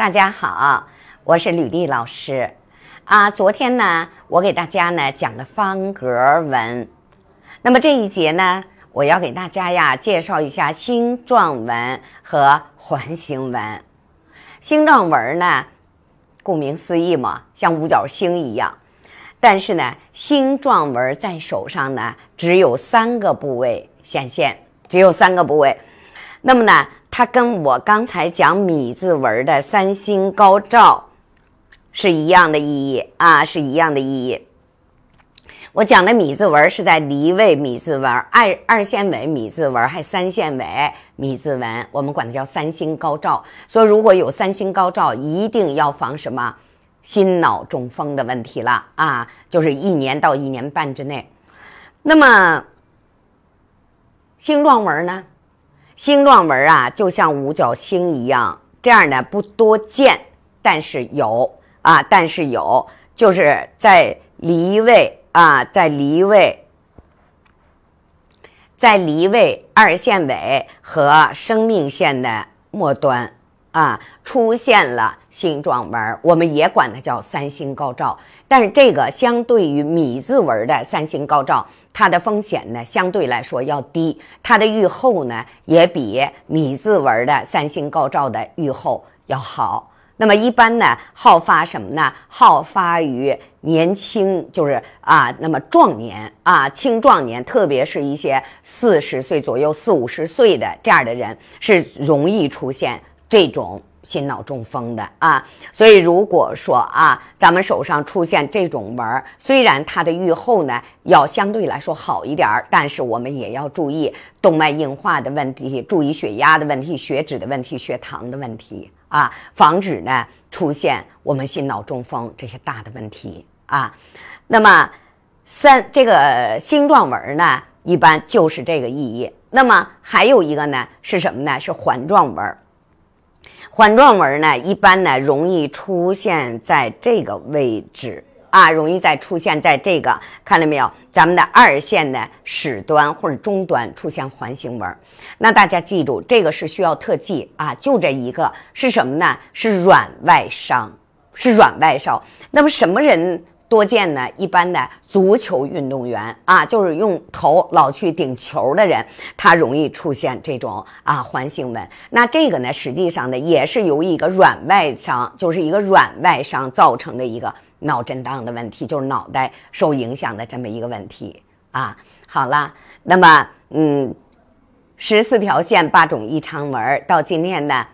大家好，我是吕丽老师啊。昨天呢，我给大家呢讲了方格纹，那么这一节呢，我要给大家呀介绍一下星状纹和环形纹。星状纹呢，顾名思义嘛，像五角星一样，但是呢，星状纹在手上呢只有三个部位显现，只有三个部位。那么呢？它跟我刚才讲米字纹的三星高照是一样的意义啊，是一样的意义。我讲的米字纹是在离位米字纹、二二线尾米字纹，还三线尾米字纹，我们管它叫三星高照。所以如果有三星高照，一定要防什么心脑中风的问题了啊，就是一年到一年半之内。那么星状纹呢？星状纹啊，就像五角星一样，这样的不多见，但是有啊，但是有，就是在离位啊，在离位，在离位二线尾和生命线的末端啊，出现了星状纹，我们也管它叫三星高照，但是这个相对于米字纹的三星高照。它的风险呢，相对来说要低，它的预后呢，也比米字纹的三星高照的预后要好。那么一般呢，好发什么呢？好发于年轻，就是啊，那么壮年啊，青壮年，特别是一些四十岁左右、四五十岁的这样的人，是容易出现这种。心脑中风的啊，所以如果说啊，咱们手上出现这种纹儿，虽然它的愈后呢要相对来说好一点儿，但是我们也要注意动脉硬化的问题，注意血压的问题、血脂的问题、血糖的问题啊，防止呢出现我们心脑中风这些大的问题啊。那么三这个星状纹呢，一般就是这个意义。那么还有一个呢是什么呢？是环状纹儿。环状纹呢，一般呢容易出现在这个位置啊，容易在出现在这个，看到没有？咱们的二线的始端或者终端出现环形纹，那大家记住，这个是需要特技啊，就这一个是什么呢？是软外伤，是软外伤。那么什么人？多见呢，一般的足球运动员啊，就是用头老去顶球的人，他容易出现这种啊环形纹。那这个呢，实际上呢，也是由一个软外伤，就是一个软外伤造成的一个脑震荡的问题，就是脑袋受影响的这么一个问题啊。好了，那么嗯，十四条线八种异常纹，到今天呢，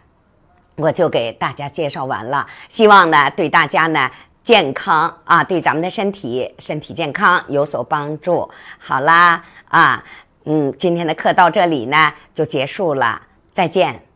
我就给大家介绍完了。希望呢，对大家呢。健康啊，对咱们的身体身体健康有所帮助。好啦，啊，嗯，今天的课到这里呢就结束了，再见。